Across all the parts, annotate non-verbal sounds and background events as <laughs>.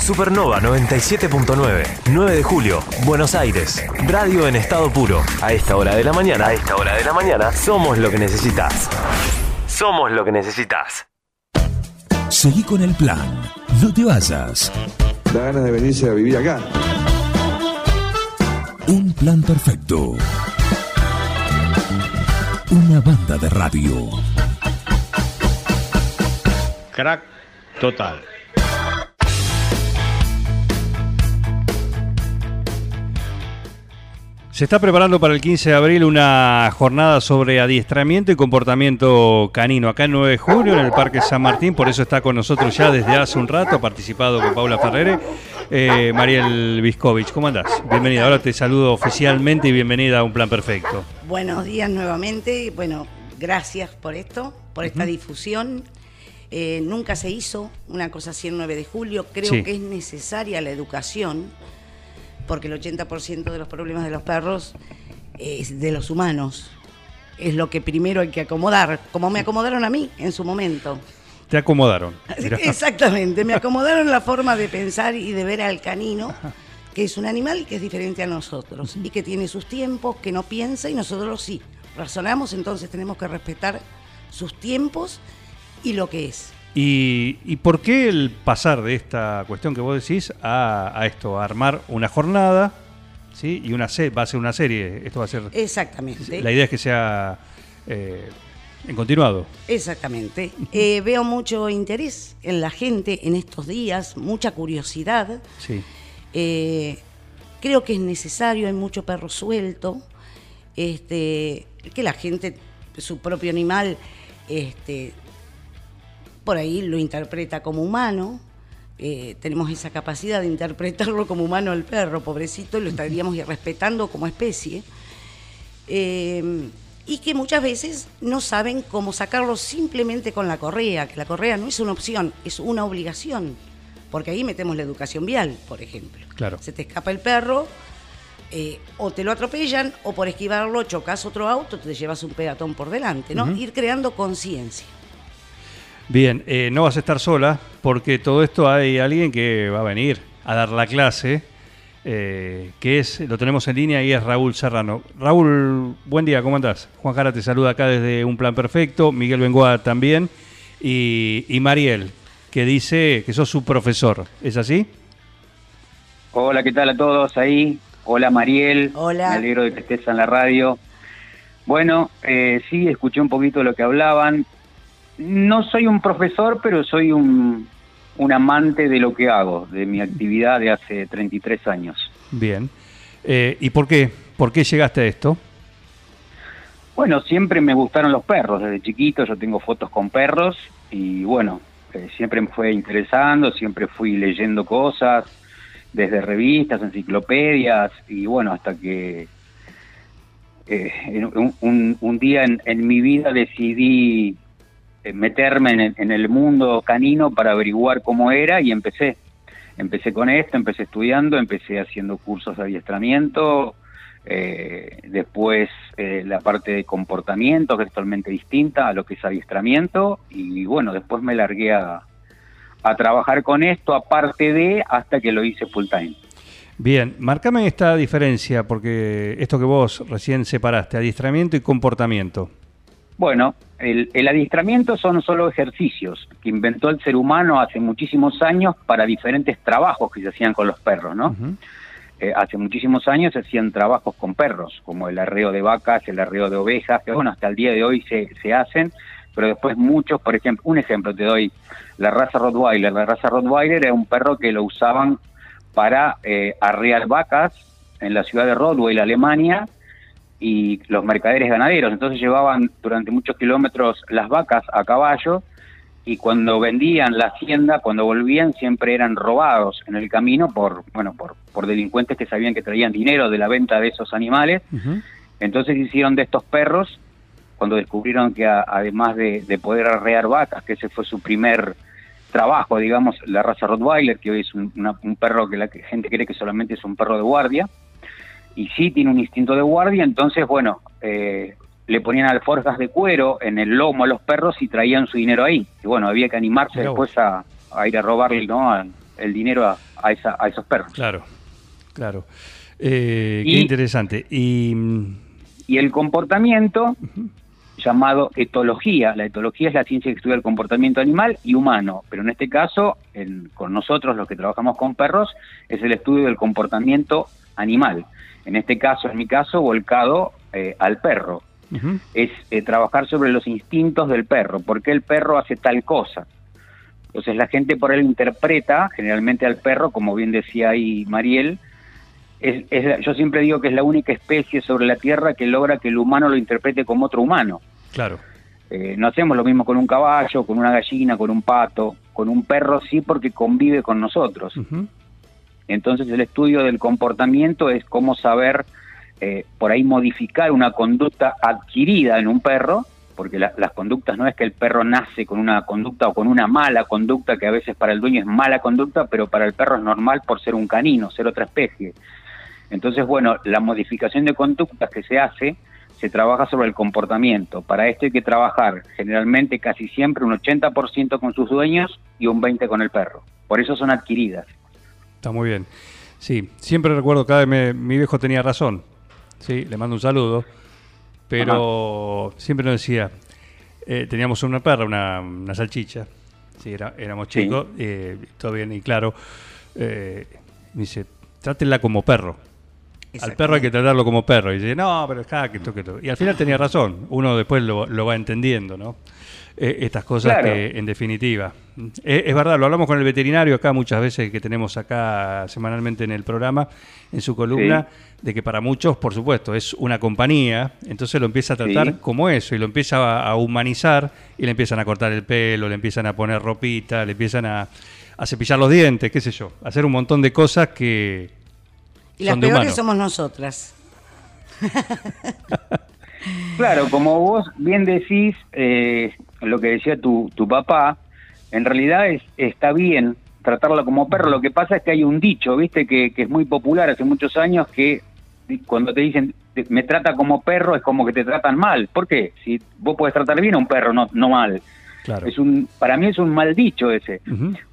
Supernova 97.9, 9 de julio, Buenos Aires. Radio en estado puro. A esta hora de la mañana, a esta hora de la mañana, somos lo que necesitas. Somos lo que necesitas. Seguí con el plan. No te vayas. Da ganas de venirse a vivir acá. Un plan perfecto. Una banda de radio. Crack total. Se está preparando para el 15 de abril una jornada sobre adiestramiento y comportamiento canino acá en 9 de julio en el Parque San Martín, por eso está con nosotros ya desde hace un rato, ha participado con Paula Ferrere, eh, Mariel Viscovich, ¿cómo andás? Bienvenida, ahora te saludo oficialmente y bienvenida a Un Plan Perfecto. Buenos días nuevamente, bueno, gracias por esto, por esta difusión. Eh, nunca se hizo una cosa así el 9 de julio, creo Sí. que es necesaria la educación porque el 80% de los problemas de los perros es de los humanos. Es lo que primero hay que acomodar, como me acomodaron a mí en su momento. Te acomodaron. <laughs> Mirá. Exactamente, me acomodaron la forma de pensar y de ver al canino, que es un animal que es diferente a nosotros y que tiene sus tiempos, que no piensa y nosotros sí. Razonamos, entonces tenemos que respetar sus tiempos y lo que es. ¿Y, y por qué el pasar de esta cuestión que vos decís a, a esto, a armar una jornada, ¿sí? Y una se- va a ser una serie, esto va a ser... Exactamente. La idea es que sea eh, en continuado. Exactamente. Eh, veo mucho interés en la gente en estos días, mucha curiosidad. Sí. Eh, creo que es necesario, hay mucho perro suelto, este, que la gente, su propio animal, este, por ahí lo interpreta como humano. eh, tenemos esa capacidad de interpretarlo como humano al perro, pobrecito, y lo estaríamos respetando como especie. Eh, y que muchas veces no saben cómo sacarlo simplemente con la correa, que la correa no es una opción, es una obligación, porque ahí metemos la educación vial, por ejemplo. Claro. Se te escapa el perro, eh, o te lo atropellan, o por esquivarlo chocas otro auto, te llevas un peatón por delante, ¿no? Ir creando conciencia. Bien, eh, no vas a estar sola porque todo esto hay alguien que va a venir a dar la clase, eh, que es, lo tenemos en línea y es Raúl Serrano. Raúl, buen día, ¿cómo andás? Juan Jara te saluda acá desde Un Plan Perfecto, Miguel Bengoa también, y, y Mariel, que dice que sos su profesor, ¿es así? Hola, ¿qué tal a todos ahí? Hola Mariel, Hola. me alegro de que estés en la radio. Bueno, eh, sí, escuché un poquito lo que hablaban. No soy un profesor, pero soy un, un amante de lo que hago, de mi actividad de hace 33 años. Bien. Eh, ¿Y por qué? ¿Por qué llegaste a esto? Bueno, siempre me gustaron los perros, desde chiquito yo tengo fotos con perros y bueno, eh, siempre me fue interesando, siempre fui leyendo cosas, desde revistas, enciclopedias y bueno, hasta que eh, un, un- un día en, en mi vida decidí meterme en el, en el mundo canino para averiguar cómo era y empecé. Empecé con esto, empecé estudiando, empecé haciendo cursos de adiestramiento, eh, después eh, la parte de comportamiento, que es totalmente distinta a lo que es adiestramiento, y bueno, después me largué a, a trabajar con esto, aparte de, hasta que lo hice full time. Bien, marcame esta diferencia, porque esto que vos recién separaste, adiestramiento y comportamiento. Bueno, el, el adiestramiento son solo ejercicios que inventó el ser humano hace muchísimos años para diferentes trabajos que se hacían con los perros, ¿no? Eh, hace muchísimos años se hacían trabajos con perros, como el arreo de vacas, el arreo de ovejas, que bueno, hasta el día de hoy se, se hacen, pero después muchos, por ejemplo, un ejemplo te doy, la raza Rottweiler. La raza Rottweiler era un perro que lo usaban para eh, arrear vacas en la ciudad de Rodwell, Alemania, y los mercaderes ganaderos. Entonces llevaban durante muchos kilómetros las vacas a caballo y cuando vendían la hacienda, cuando volvían, siempre eran robados en el camino por, bueno, por, por delincuentes que sabían que traían dinero de la venta de esos animales. Entonces hicieron de estos perros, cuando descubrieron que a- además de, de poder arrear vacas, que ese fue su primer trabajo, digamos, la raza Rottweiler, que hoy es un, una- un perro que la gente cree que solamente es un perro de guardia, y sí tiene un instinto de guardia, entonces, bueno, eh, le ponían alforjas de cuero en el lomo a los perros y traían su dinero ahí. Y bueno, había que animarse después a, a ir a robarle ¿no? a- el dinero a, a, esa, a esos perros. Claro, claro. Eh, qué interesante. Y Y el comportamiento, llamado etología, la etología es la ciencia que estudia el comportamiento animal y humano, pero en este caso, en- con nosotros los que trabajamos con perros, es el estudio del comportamiento animal. En este caso, en mi caso, volcado eh, al perro. es eh, trabajar sobre los instintos del perro, por qué el perro hace tal cosa. Entonces la gente por él interpreta generalmente al perro, como bien decía ahí Mariel, es, es yo siempre digo que es la única especie sobre la Tierra que logra que el humano lo interprete como otro humano. claro. Eh, no hacemos lo mismo con un caballo, con una gallina, con un pato, con un perro sí porque convive con nosotros. ujú, Entonces el estudio del comportamiento es cómo saber eh, por ahí modificar una conducta adquirida en un perro, porque la- las conductas no es que el perro nace con una conducta o con una mala conducta, que a veces para el dueño es mala conducta, pero para el perro es normal por ser un canino, ser otra especie. Entonces, bueno, la modificación de conductas que se hace se trabaja sobre el comportamiento. Para esto hay que trabajar generalmente casi siempre un 80% con sus dueños y un 20% con el perro. Por eso son adquiridas. Está muy bien. Sí, siempre recuerdo cada vez me- mi viejo tenía razón. Sí, le mando un saludo. Pero siempre nos decía, eh, teníamos una perra, una, una salchicha. Sí, era- éramos Sí. chicos, eh, todo bien y claro. Eh, me dice, trátenla como perro. Al perro hay que tratarlo como perro. Y dice, no, pero acá, que esto, que esto. Y al final tenía razón. Uno después lo, lo va entendiendo, ¿no? Eh, estas cosas Claro. que, en definitiva. Eh, es verdad, lo hablamos con el veterinario acá muchas veces que tenemos acá semanalmente en el programa, en su columna, de que para muchos, por supuesto, es una compañía. Entonces lo empieza a tratar Sí. como eso y lo empieza a, a humanizar y le empiezan a cortar el pelo, le empiezan a poner ropita, le empiezan a, a cepillar los dientes, qué sé yo. a Hacer un montón de cosas que Y las son de peores humano. somos nosotras. Claro, como vos bien decís, eh, lo que decía tu, tu papá, en realidad es, está bien tratarlo como perro. Lo que pasa es que hay un dicho, viste, que, que es muy popular hace muchos años, que cuando te dicen me trata como perro es como que te tratan mal. ¿Por qué? Si vos podés tratar bien a un perro, no, no mal. Claro. Es un, para mí es un mal dicho ese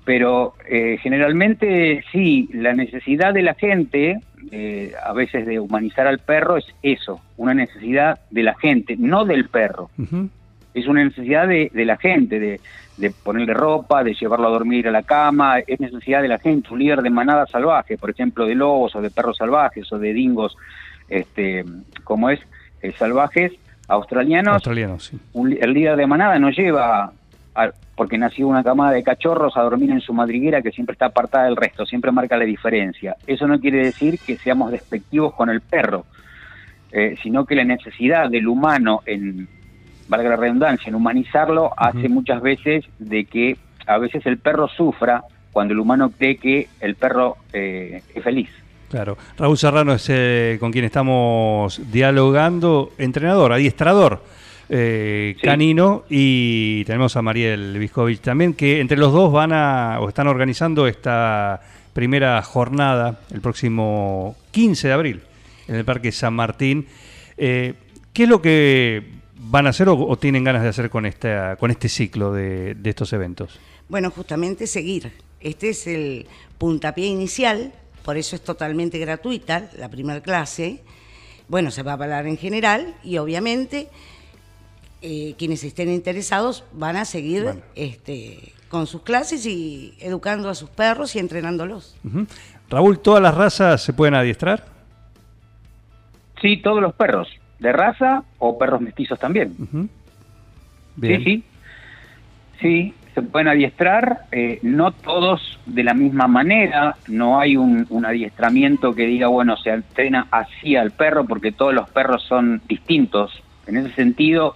pero eh, generalmente sí, la necesidad de la gente, eh, a veces de humanizar al perro, es eso, una necesidad de la gente, no del perro. Es una necesidad de, de la gente, de, de ponerle ropa, de llevarlo a dormir a la cama, es necesidad de la gente, un líder de manada salvaje, por ejemplo, de lobos o de perros salvajes o de dingos, este, como es, eh, salvajes australianos, sí. un el líder de manada no lleva, a- porque nació una camada de cachorros, a dormir en su madriguera que siempre está apartada del resto, siempre marca la diferencia. Eso no quiere decir que seamos despectivos con el perro, eh, sino que la necesidad del humano en, valga la redundancia, en humanizarlo, hace muchas veces de que a veces el perro sufra cuando el humano cree que el perro eh, es feliz. Claro. Raúl Serrano es eh, con quien estamos dialogando, entrenador, adiestrador eh, Sí. canino, y tenemos a Mariel Viscovich también, que entre los dos van a, o están organizando esta primera jornada el próximo 15 de abril en el Parque San Martín. Eh, ¿Qué es lo que van a hacer o, o tienen ganas de hacer con, esta, con este ciclo de, de estos eventos? Bueno, justamente seguir. Este es el puntapié inicial, por eso es totalmente gratuita la primera clase. Bueno, se va a hablar en general y obviamente eh, quienes estén interesados van a seguir Bueno. este, con sus clases y educando a sus perros y entrenándolos. Raúl, ¿todas las razas se pueden adiestrar? Sí, todos los perros, de raza o perros mestizos también. Bien. Sí, sí. Sí, se pueden adiestrar, eh, no todos de la misma manera, no hay un, un adiestramiento que diga, bueno, se entrena así al perro porque todos los perros son distintos. En ese sentido,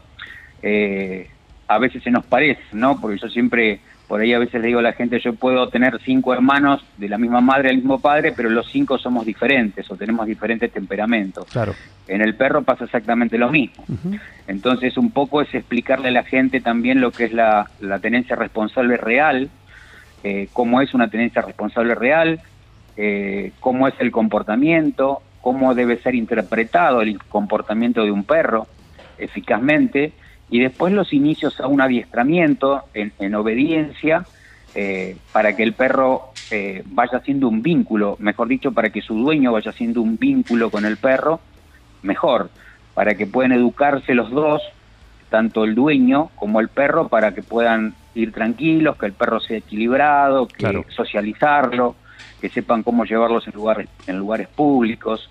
eh, a veces se nos parece, ¿no? Porque yo siempre, por ahí a veces le digo a la gente, yo puedo tener cinco hermanos de la misma madre, del mismo padre, pero los cinco somos diferentes o tenemos diferentes temperamentos. Claro. En el perro pasa exactamente lo mismo. Entonces, un poco es explicarle a la gente también lo que es la, la tenencia responsable real, eh, cómo es una tenencia responsable real, eh, cómo es el comportamiento, cómo debe ser interpretado el comportamiento de un perro eficazmente, y después los inicios a un adiestramiento en, en obediencia eh, para que el perro eh, vaya haciendo un vínculo, mejor dicho, para que su dueño vaya haciendo un vínculo con el perro mejor, para que puedan educarse los dos, tanto el dueño como el perro, para que puedan ir tranquilos, que el perro sea equilibrado, que Claro. socializarlo, que sepan cómo llevarlos en lugares, en lugares públicos.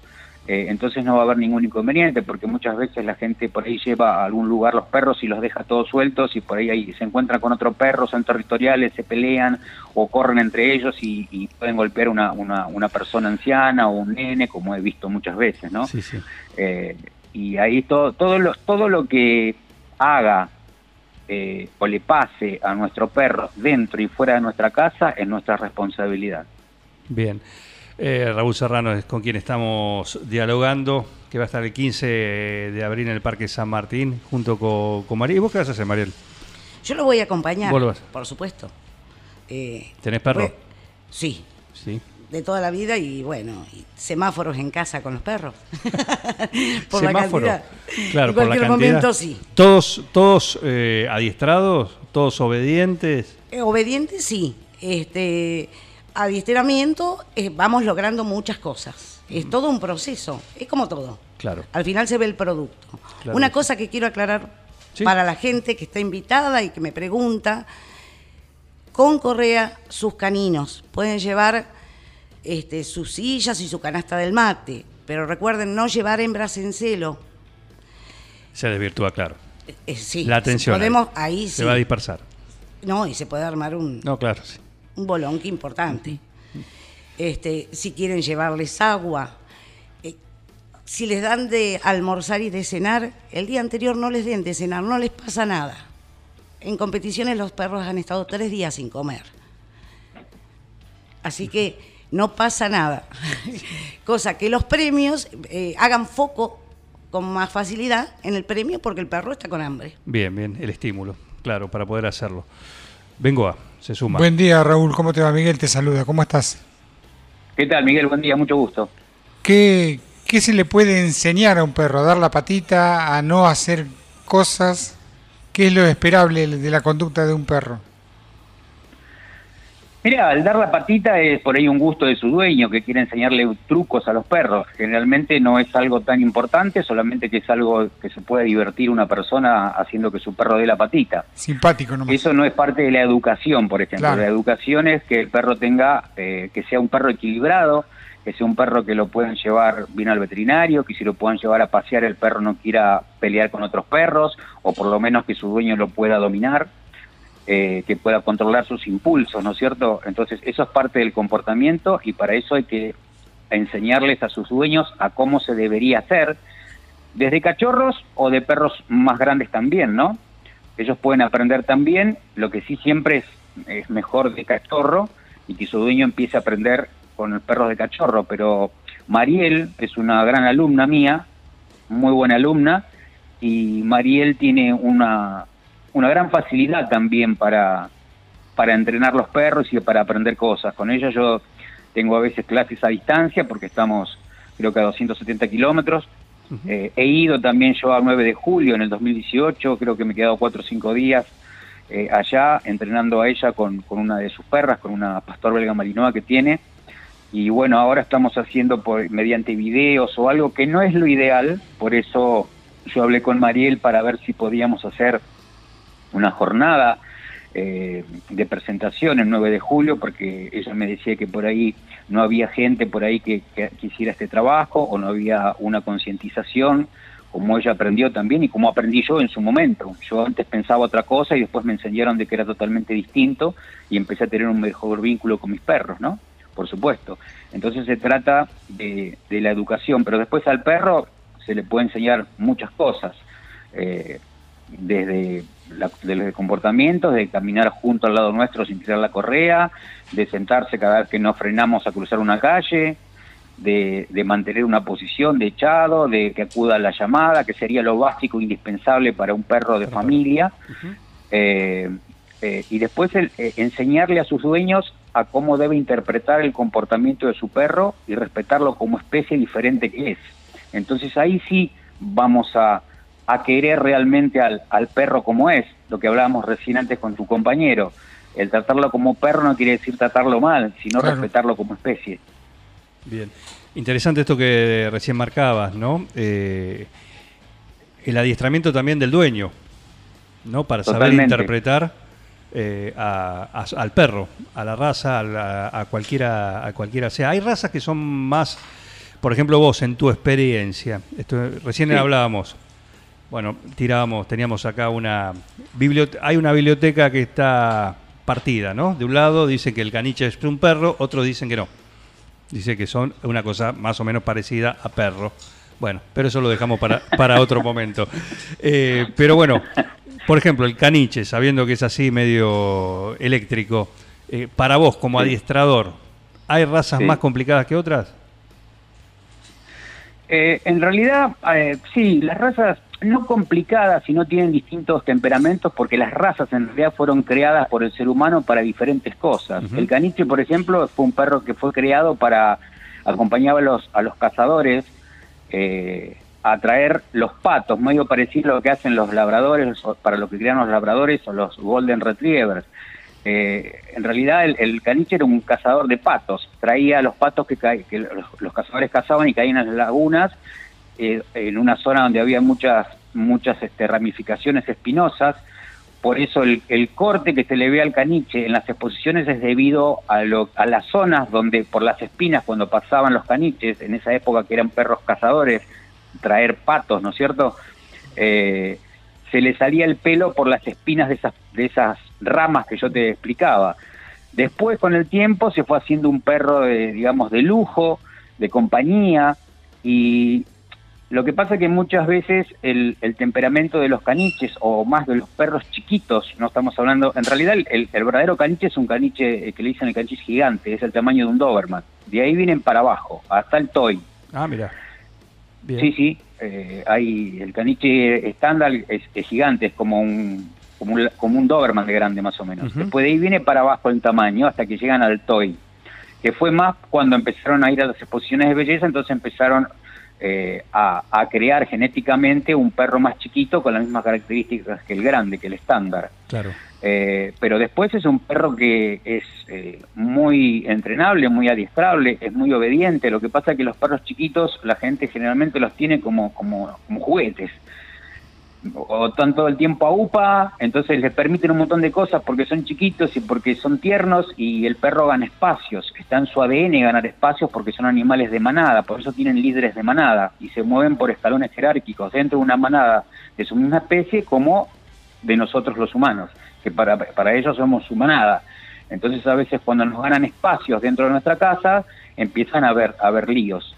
Eh, entonces no va a haber ningún inconveniente, porque muchas veces la gente por ahí lleva a algún lugar los perros y los deja todos sueltos y por ahí, ahí se encuentran con otro perro, son territoriales, se pelean o corren entre ellos y, y pueden golpear una, una, una persona anciana o un nene, como he visto muchas veces, ¿no? Sí, sí. Eh, y ahí todo, todo, lo, todo lo que haga eh, o le pase a nuestro perro dentro y fuera de nuestra casa es nuestra responsabilidad. Bien. Eh, Raúl Serrano es con quien estamos dialogando, que va a estar el 15 de abril en el Parque San Martín, junto con, con Mariel. ¿Y vos qué vas a hacer, Mariel? Yo lo voy a acompañar, Vos lo vas. por supuesto. Eh, ¿Tenés perro? sí, Sí. de toda la vida y bueno, y semáforos en casa con los perros. <laughs> por Semáforo. la cantidad. Claro, en por la cualquier cantidad. momento sí. Todos, todos eh, adiestrados, todos obedientes. Eh, Obediente sí. Este adiestramiento eh, vamos logrando muchas cosas. Es todo un proceso, es como todo. Claro. Al final se ve el producto. Claro. Una cosa que quiero aclarar Sí. para la gente que está invitada y que me pregunta, con correa sus caninos pueden llevar este, sus sillas y su canasta del mate, pero recuerden no llevar hembras en celo. Se desvirtúa, claro. Eh, sí, la atención. Podemos, ahí. ahí Se va a dispersar. No, y se puede armar un, No, claro. sí. Un bolonque importante. Este, si quieren llevarles agua, eh, si les dan de almorzar y de cenar, el día anterior no les den de cenar, no les pasa nada. En competiciones los perros han estado tres días sin comer. Así que no pasa nada. <laughs> Cosa que los premios eh, hagan foco con más facilidad en el premio porque el perro está con hambre. Bien, bien, el estímulo, claro, para poder hacerlo. Vengo a, se suma. Buen día, Raúl. ¿Cómo te va? Miguel te saluda. ¿Cómo estás? ¿Qué tal, Miguel? Buen día, mucho gusto. ¿Qué, qué se le puede enseñar a un perro? ¿A dar la patita? ¿A no hacer cosas? ¿Qué es lo esperable de la conducta de un perro? Mira, al dar la patita es por ahí un gusto de su dueño que quiere enseñarle trucos a los perros. Generalmente no es algo tan importante, solamente que es algo que se puede divertir una persona haciendo que su perro dé la patita. Simpático nomás. Eso no es parte de la educación, por ejemplo. Claro. La educación es que el perro tenga, eh, que sea un perro equilibrado, que sea un perro que lo puedan llevar bien al veterinario, que si lo puedan llevar a pasear el perro no quiera pelear con otros perros, o por lo menos que su dueño lo pueda dominar, eh, que pueda controlar sus impulsos, ¿no es cierto? Entonces eso es parte del comportamiento y para eso hay que enseñarles a sus dueños a cómo se debería hacer, desde cachorros o de perros más grandes también, ¿no? ellos pueden aprender también, lo que sí siempre es, mejor de cachorro y que su dueño empiece a aprender con el perro de cachorro, pero Mariel es una gran alumna mía, muy buena alumna, y Mariel tiene una, una gran facilidad también para, para entrenar los perros y para aprender cosas. Con ella yo tengo a veces clases a distancia porque estamos creo que a 270 kilómetros. Eh, he ido también yo al 9 de julio en el 2018, creo que me he quedado cuatro o cinco días eh, allá entrenando a ella con, con una de sus perras, con una pastor belga malinois que tiene. Y bueno, ahora estamos haciendo por, mediante videos o algo que no es lo ideal, por eso yo hablé con Mariel para ver si podíamos hacer una jornada eh, de presentación el 9 de julio, porque ella me decía que por ahí no había gente por ahí que, que, hiciera este trabajo o no había una concientización como ella aprendió también y como aprendí yo en su momento. Yo antes pensaba otra cosa y después me enseñaron de que era totalmente distinto y empecé a tener un mejor vínculo con mis perros, ¿no? Por supuesto. Entonces se trata de, de la educación, pero después al perro se le puede enseñar muchas cosas. Eh, desde la, de comportamientos, de caminar junto al lado nuestro sin tirar la correa, de sentarse cada vez que nos frenamos a cruzar una calle, de, de, mantener una posición de echado, de que acuda a la llamada, que sería lo básico, indispensable para un perro de familia. Uh -huh. eh, eh, y después el, eh, enseñarle a sus dueños a cómo debe interpretar el comportamiento de su perro y respetarlo como especie diferente que es. Entonces ahí sí vamos a, a querer realmente al, al, perro como es, lo que hablábamos recién antes con tu compañero. el tratarlo como perro no quiere decir tratarlo mal, sino Claro. respetarlo como especie. Bien. Interesante esto que recién marcabas, ¿no? Eh, el adiestramiento también del dueño, ¿no? Para saber interpretar eh, a- a- al perro, a la raza, a, la- a cualquiera, a cualquiera sea. Hay razas que son más, por ejemplo, vos en tu experiencia. Esto, recién Sí. hablábamos. Bueno, tirábamos, teníamos acá una biblioteca, hay una biblioteca que está partida, ¿no? De un lado dicen que el caniche es un perro, otros dicen que no. Dice que son una cosa más o menos parecida a perro. Bueno, pero eso lo dejamos para, para otro momento. Eh, pero bueno, por ejemplo, el caniche, sabiendo que es así medio eléctrico, eh, para vos como Sí. adiestrador, ¿hay razas Sí. más complicadas que otras? Eh, en realidad, sí, las razas no complicadas, sino tienen distintos temperamentos, porque las razas en realidad fueron creadas por el ser humano para diferentes cosas. El caniche, por ejemplo, fue un perro que fue creado para acompañar a los, a los cazadores eh, a traer los patos, medio parecido a lo que hacen los labradores, o para lo que crean los labradores o los golden retrievers. Eh, en realidad el, el caniche era un cazador de patos, traía los patos que los, los cazadores cazaban y caían en las lagunas, eh, en una zona donde había muchas muchas este, ramificaciones espinosas, por eso el, corte que se le ve al caniche en las exposiciones es debido a, lo- a las zonas donde por las espinas cuando pasaban los caniches, en esa época que eran perros cazadores, traer patos, ¿no es cierto? Eh, se le salía el pelo por las espinas de esas, de esas ramas que yo te explicaba. Después, con el tiempo, se fue haciendo un perro, de, digamos, de lujo, de compañía, y lo que pasa es que muchas veces el, el temperamento de los caniches, o más de los perros chiquitos, no estamos hablando, en realidad el, verdadero caniche es un caniche eh, que le dicen el caniche gigante, es el tamaño de un Doberman. De ahí vienen para abajo, hasta el toy. Ah, mira. Bien. Sí, sí, eh, hay el caniche estándar es, es gigante, es como un, como un como un Doberman de grande más o menos. Después de ahí viene para abajo el tamaño hasta que llegan al toy, que fue más cuando empezaron a ir a las exposiciones de belleza, entonces empezaron eh, a, a crear genéticamente un perro más chiquito con las mismas características que el grande, que el estándar. Claro. Eh, pero después es un perro que es eh, muy entrenable, muy adiestrable, es muy obediente. Lo que pasa es que los perros chiquitos la gente generalmente los tiene como, como, como juguetes. O están todo el tiempo a UPA, entonces les permiten un montón de cosas porque son chiquitos y porque son tiernos y el perro gana espacios. Está en su ADN ganar espacios porque son animales de manada, por eso tienen líderes de manada y se mueven por escalones jerárquicos dentro de una manada de su misma especie como de nosotros los humanos, que para, para ellos somos su manada. Entonces a veces cuando nos ganan espacios dentro de nuestra casa, empiezan a haber, a haber líos.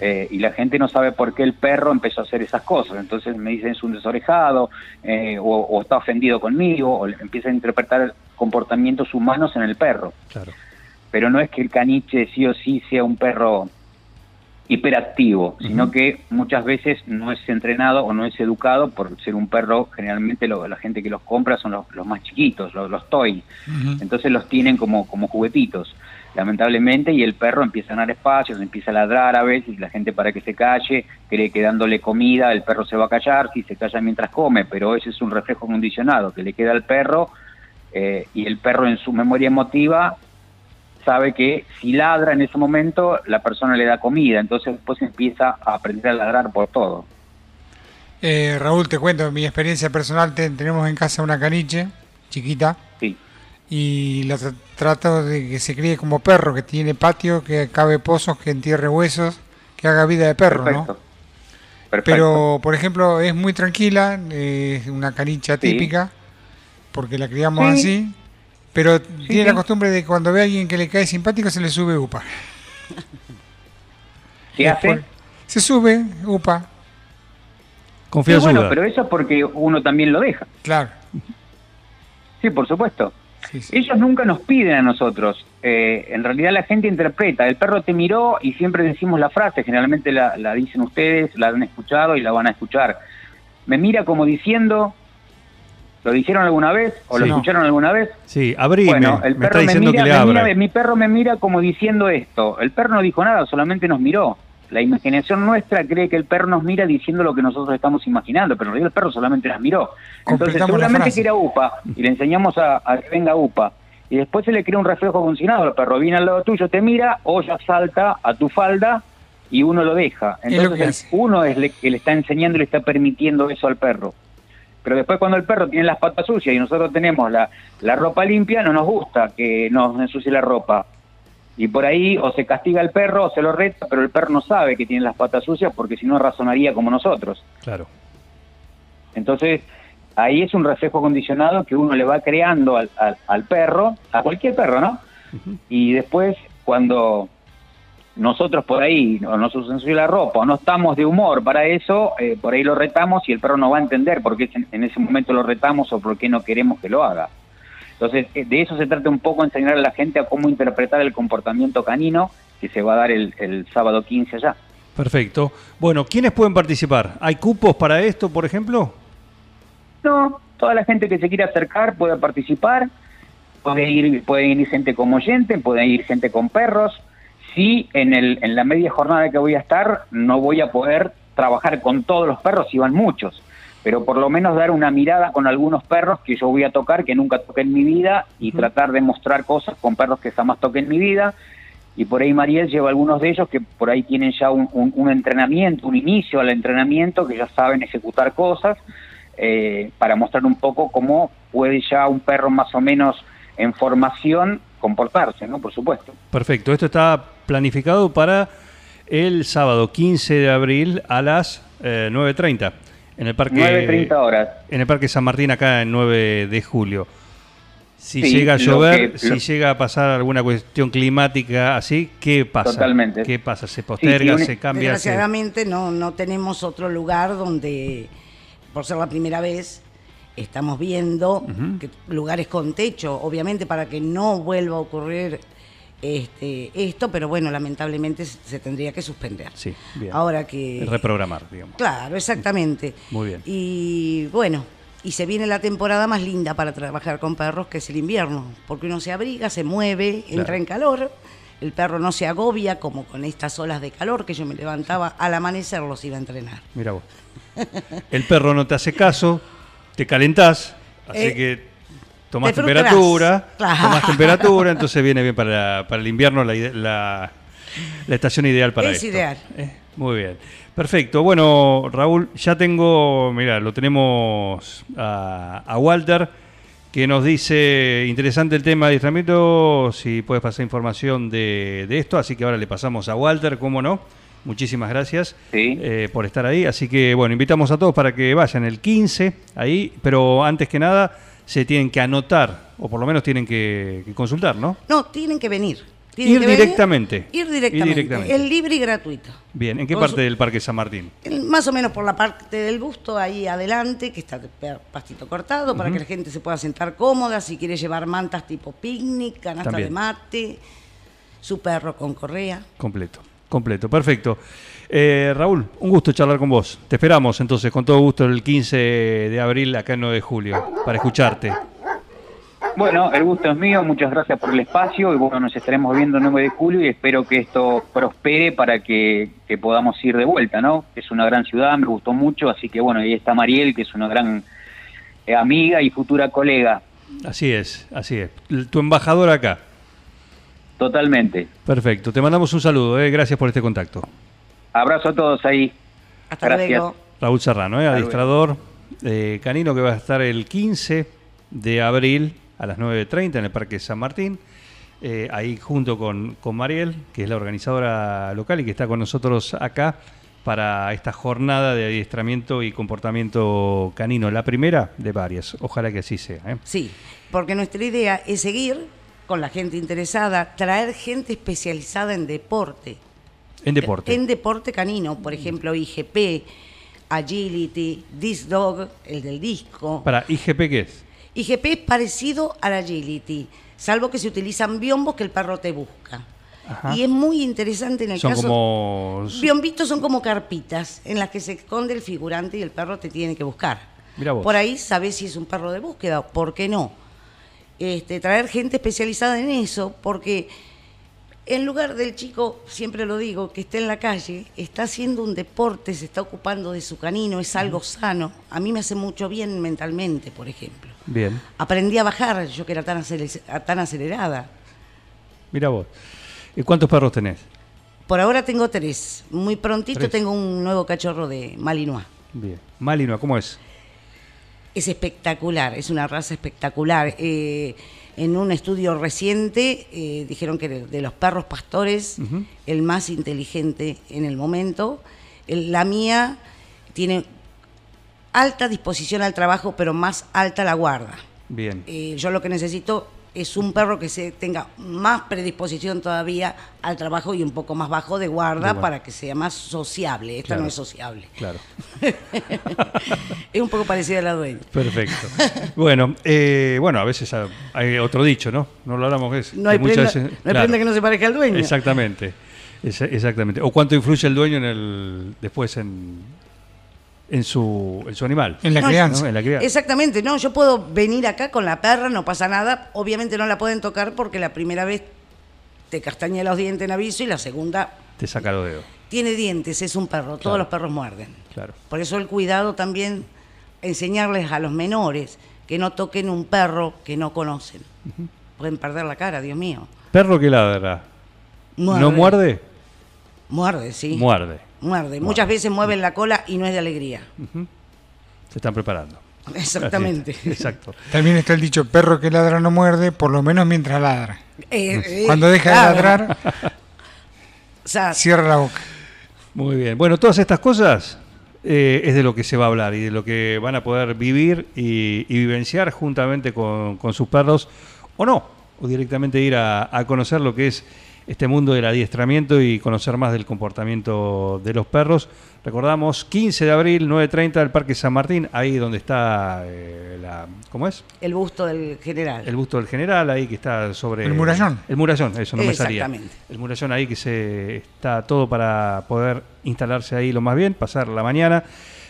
Eh, y la gente no sabe por qué el perro empezó a hacer esas cosas. Entonces me dicen es un desorejado, eh, o, o está ofendido conmigo, o empieza a interpretar comportamientos humanos en el perro. Claro. Pero no es que el caniche sí o sí sea un perro hiperactivo, sino que muchas veces no es entrenado o no es educado por ser un perro, generalmente lo- la gente que los compra son los, los más chiquitos, los, los toy, Ujú. entonces los tienen como, como juguetitos, lamentablemente, y el perro empieza a ganar espacios, empieza a ladrar a veces, la gente para que se calle, cree que dándole comida el perro se va a callar, si se calla mientras come, pero ese es un reflejo condicionado que le queda al perro, eh, y el perro en su memoria emotiva sabe que si ladra en ese momento, la persona le da comida, entonces después empieza a aprender a ladrar por todo. Eh, Raúl, te cuento mi experiencia personal. Ten- tenemos en casa una caniche chiquita Sí, y la tra- trato de que se críe como perro, que tiene patio, que cabe pozos, que entierre huesos, que haga vida de perro, perfecto. ¿no? Perfecto. Pero, por ejemplo, es muy tranquila, es una canicha Sí. típica, porque la criamos Sí. así, pero tiene la costumbre de cuando ve a alguien que le cae simpático se le sube upa. <laughs> ¿Qué hace? Se sube upa, Sí, Confianza. bueno, pero eso es porque uno también lo deja. claro. Sí, por supuesto. Sí, sí. Ellos nunca nos piden a nosotros. Eh, en realidad la gente interpreta. El perro te miró y siempre decimos la frase. Generalmente la, la dicen ustedes, la han escuchado y la van a escuchar. Me mira como diciendo... ¿Lo dijeron alguna vez o Sí. lo No. escucharon alguna vez? Sí, abrime. Bueno, el me está perro me, mira, que le me mira- mi perro me mira como diciendo esto. El perro no dijo nada, solamente nos miró. La imaginación nuestra cree que el perro nos mira diciendo lo que nosotros estamos imaginando, pero en realidad el perro solamente nos miró. Entonces seguramente que era UPA y le enseñamos a, a que venga UPA. y después se le crea un reflejo funcionado. El perro viene al lado tuyo, te mira, o ya salta a tu falda y uno lo deja. Es lo que Entonces uno es el que le está enseñando y le está permitiendo eso al perro. Pero después cuando el perro tiene las patas sucias y nosotros tenemos la, la ropa limpia, no nos gusta que nos ensucie la ropa. Y por ahí o se castiga al perro o se lo reta, pero el perro no sabe que tiene las patas sucias porque si no razonaría como nosotros. Claro. Entonces, ahí es un reflejo condicionado que uno le va creando al, al- al perro, a cualquier perro, ¿no? Y después, cuando nosotros por ahí o nos ensucia la ropa o no estamos de humor para eso, eh, por ahí lo retamos y el perro no va a entender por qué en ese momento lo retamos o por qué no queremos que lo haga. Entonces, eh, de eso se trata un poco, enseñar a la gente a cómo interpretar el comportamiento canino que se va a dar el, el sábado 15 allá. Perfecto. Bueno, ¿quiénes pueden participar? ¿Hay cupos para esto, por ejemplo? No, toda la gente que se quiera acercar puede participar, puede ir, puede ir gente como oyente, puede ir gente con perros. Sí, en, el, en la media jornada que voy a estar, no voy a poder trabajar con todos los perros, si van muchos, pero por lo menos dar una mirada con algunos perros que yo voy a tocar, que nunca toqué en mi vida, y tratar de mostrar cosas con perros que jamás toqué en mi vida. Y por ahí Mariel lleva algunos de ellos que por ahí tienen ya un, un- un entrenamiento, un inicio al entrenamiento, que ya saben ejecutar cosas eh, para mostrar un poco cómo puede ya un perro más o menos en formación comportarse, ¿no? Por supuesto. Perfecto. Esto está planificado para el sábado 15 de abril a las eh, 9.30 en el parque 9.30 horas. en el parque San Martín acá en 9 de julio. Si Sí, llega a lo llover, que- si lo- llega a pasar alguna cuestión climática así, ¿qué pasa? Totalmente. ¿Qué pasa? ¿Se posterga? sí, un- ¿Se cambia? se- Desgraciadamente no, no tenemos otro lugar donde, por ser la primera vez, estamos viendo que lugares con techo, obviamente para que no vuelva a ocurrir este, esto, pero bueno, lamentablemente se, tendría que suspender. Sí, bien. Ahora que... Reprogramar, digamos. Claro, exactamente. Muy bien. Y bueno, y se viene la temporada más linda para trabajar con perros, que es el invierno, porque uno se abriga, se mueve, entra en calor, el perro no se agobia como con estas olas de calor que yo me levantaba al amanecer los iba a entrenar. Mira vos. El perro no te hace caso, te calentás, <laughs> así Eh, que te frustrás. temperatura, Claro. tomás temperatura, entonces viene bien para, para el invierno la, la, la estación ideal para Es esto. ideal. Eh, muy bien. Perfecto. Bueno, Raúl, ya tengo, mira, lo tenemos a, a Walter, que nos dice, interesante el tema de adiestramiento, si puedes pasar información de, de esto, así que ahora le pasamos a Walter, ¿cómo no? Muchísimas gracias Sí. eh, por estar ahí. Así que, bueno, invitamos a todos para que vayan el 15 ahí, pero antes que nada se tienen que anotar, o por lo menos tienen que, que consultar, ¿no? No, tienen que venir. Tienen Ir que venir, directamente. ir directamente. Ir directamente. Es libre y gratuito. Bien, ¿en qué parte del Parque San Martín? Más o menos por la parte del busto, ahí adelante, que está de pastito cortado, para que la gente se pueda sentar cómoda, si quiere llevar mantas tipo picnic, canasta También. de mate, su perro con correa. Completo, completo, perfecto. Eh, Raúl, un gusto charlar con vos. Te esperamos entonces con todo gusto el 15 de abril acá en 9 de julio para escucharte. Bueno, el gusto es mío, muchas gracias por el espacio y bueno, nos estaremos viendo el 9 de julio y espero que esto prospere para que, que podamos ir de vuelta, ¿no? Es una gran ciudad, me gustó mucho, así que bueno, ahí está Mariel, que es una gran eh, amiga y futura colega, Así es, así es. Tu embajador acá. totalmente. Perfecto, te mandamos un saludo, eh. gracias por este contacto. Abrazo a todos ahí. Hasta Gracias. luego. Raúl Serrano, ¿eh? Hasta adiestrador eh, canino que va a estar el 15 de abril a las 9.30 en el Parque San Martín. eh, ahí junto con, con Mariel, que es la organizadora local y que está con nosotros acá para esta jornada de adiestramiento y comportamiento canino. La primera de varias. Ojalá que así sea. ¿eh? Sí, porque nuestra idea es seguir con la gente interesada, traer gente especializada en deporte. En deporte. En deporte canino, por ejemplo, IGP, Agility, Disc Dog, el del disco. Para IGP, ¿qué es? IGP es parecido al Agility, salvo que se utilizan biombos que el perro te busca. Ajá. Y es muy interesante en el Son caso... como... Biombitos son como carpitas en las que se esconde el figurante y el perro te tiene que buscar. Mirá vos. Por ahí sabes si es un perro de búsqueda, ¿por qué no? Este, traer gente especializada en eso, porque en lugar del chico, siempre lo digo, que esté en la calle, está haciendo un deporte, se está ocupando de su canino, es algo sano. A mí me hace mucho bien mentalmente, por ejemplo. Bien. Aprendí a bajar, yo que era tan, tan acelerada. Mira vos. ¿Y cuántos perros tenés? Por ahora tengo tres. Muy prontito Tres. tengo un nuevo cachorro de Malinois. Bien. Malinois, ¿cómo es? Es espectacular, es una raza espectacular. Eh, en un estudio reciente eh, dijeron que de, los perros pastores, el más inteligente en el momento. El- la mía tiene alta disposición al trabajo, pero más alta la guarda. Bien. Eh, yo lo que necesito es un perro que se tenga más predisposición todavía al trabajo y un poco más bajo de guarda, para que sea más sociable. Esta Claro. no es sociable. Claro. <laughs> es un poco parecida a la dueña. Perfecto. Bueno, eh, bueno, a veces ha- hay otro dicho, ¿no? No lo hablamos es. No hay, que muchas prenda, veces- no hay claro. prenda que no se parezca al dueño. Exactamente. Exactamente. O cuánto influye el dueño en el después en, en su en su animal. En la No, crianza. ¿no? En la crianza. Exactamente, no, yo puedo venir acá con la perra, no pasa nada. Obviamente no la pueden tocar porque la primera vez te castaña los dientes en aviso y la segunda Te saca los dedos. tiene dientes, es un perro, todos los perros muerden. Claro. Por eso el cuidado también, enseñarles a los menores que no toquen un perro que no conocen. Pueden perder la cara, Dios mío. Perro que ladra. ¿No muerde? Muerde, sí. Muerde. Muerde. Muchas veces mueven la cola y no es de alegría. Se están preparando. <laughs> Exactamente. Exacto. También está el dicho, perro que ladra no muerde, por lo menos mientras ladra. Eh, eh, Cuando deja claro. de ladrar, <laughs> O sea, cierra la boca. Muy bien. Bueno, todas estas cosas eh, es de lo que se va a hablar y de lo que van a poder vivir y, y vivenciar juntamente con, con sus perros o no, o directamente ir a, a conocer lo que es este mundo del adiestramiento y conocer más del comportamiento de los perros. Recordamos, 15 de abril, 9.30 del Parque San Martín, ahí donde está la... ¿Cómo es? el busto del general. El busto del general, ahí que está sobre... El murallón. El murallón, eso no me salía. Exactamente. El murallón ahí que se está todo para poder instalarse ahí lo más bien, pasar la mañana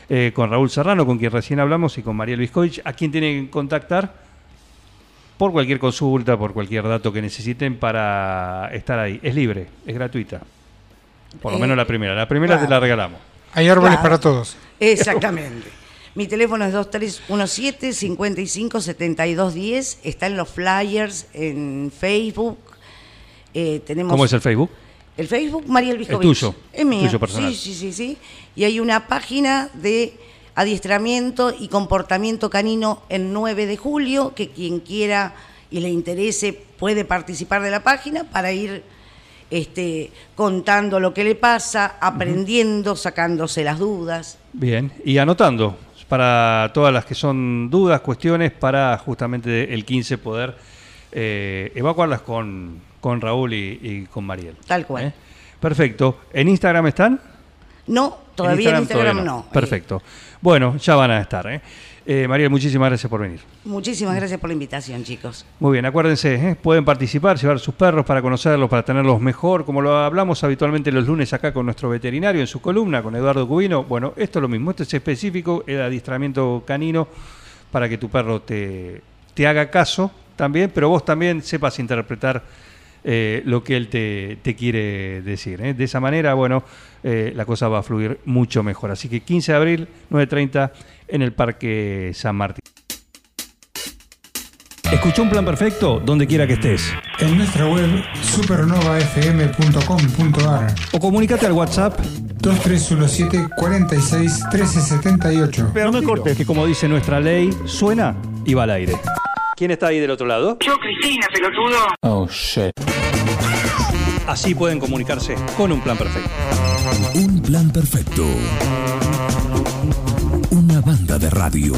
eh, con Raúl Serrano, con quien recién hablamos, y con Mariel Viscovich, a quien tienen que contactar por cualquier consulta, por cualquier dato que necesiten para estar ahí. Es libre, es gratuita. Por lo Eh, menos la primera. La primera claro. te la regalamos. Hay árboles Claro. para todos. Exactamente. <laughs> Mi teléfono es 2317 55 72 10. Está en los flyers, en Facebook. Eh, tenemos ¿Cómo es el Facebook? El Facebook, Mariel Viscovich. tuyo, Es mío. tuyo personal. Sí, sí, sí, sí. Y hay una página de adiestramiento y comportamiento canino en 9 de julio, que quien quiera y le interese puede participar de la página para ir este, contando lo que le pasa, aprendiendo, sacándose las dudas. Bien, y anotando para todas las que son dudas, cuestiones, para justamente el 15 poder eh, evacuarlas con, con Raúl y, y con Mariel. Tal cual. ¿Eh? Perfecto. ¿En Instagram están? No, todavía en Instagram, todavía no. Perfecto. Bueno, ya van a estar. ¿eh? Eh, Mariel, muchísimas gracias por venir. Muchísimas gracias por la invitación, chicos. Muy bien, acuérdense, ¿eh? pueden participar, llevar sus perros para conocerlos, para tenerlos mejor, como lo hablamos habitualmente los lunes acá con nuestro veterinario en su columna, con Eduardo Cubino. Bueno, esto es lo mismo, esto es específico, el adiestramiento canino, para que tu perro te, te haga caso también, pero vos también sepas interpretar eh, lo que él te, te quiere decir. ¿eh? De esa manera, bueno, eh, la cosa va a fluir mucho mejor. Así que 15 de abril, 9.30 en el Parque San Martín. Escucha un plan perfecto donde quiera que estés. En nuestra web supernovafm.com.ar O comunícate al WhatsApp 2317 46 1378 Pero no me cortes, que como dice nuestra ley, suena y va al aire. ¿Quién está ahí del otro lado? Yo, Cristina, pelotudo. Oh shit. Así pueden comunicarse con un plan perfecto. Un plan perfecto. Una banda de radio.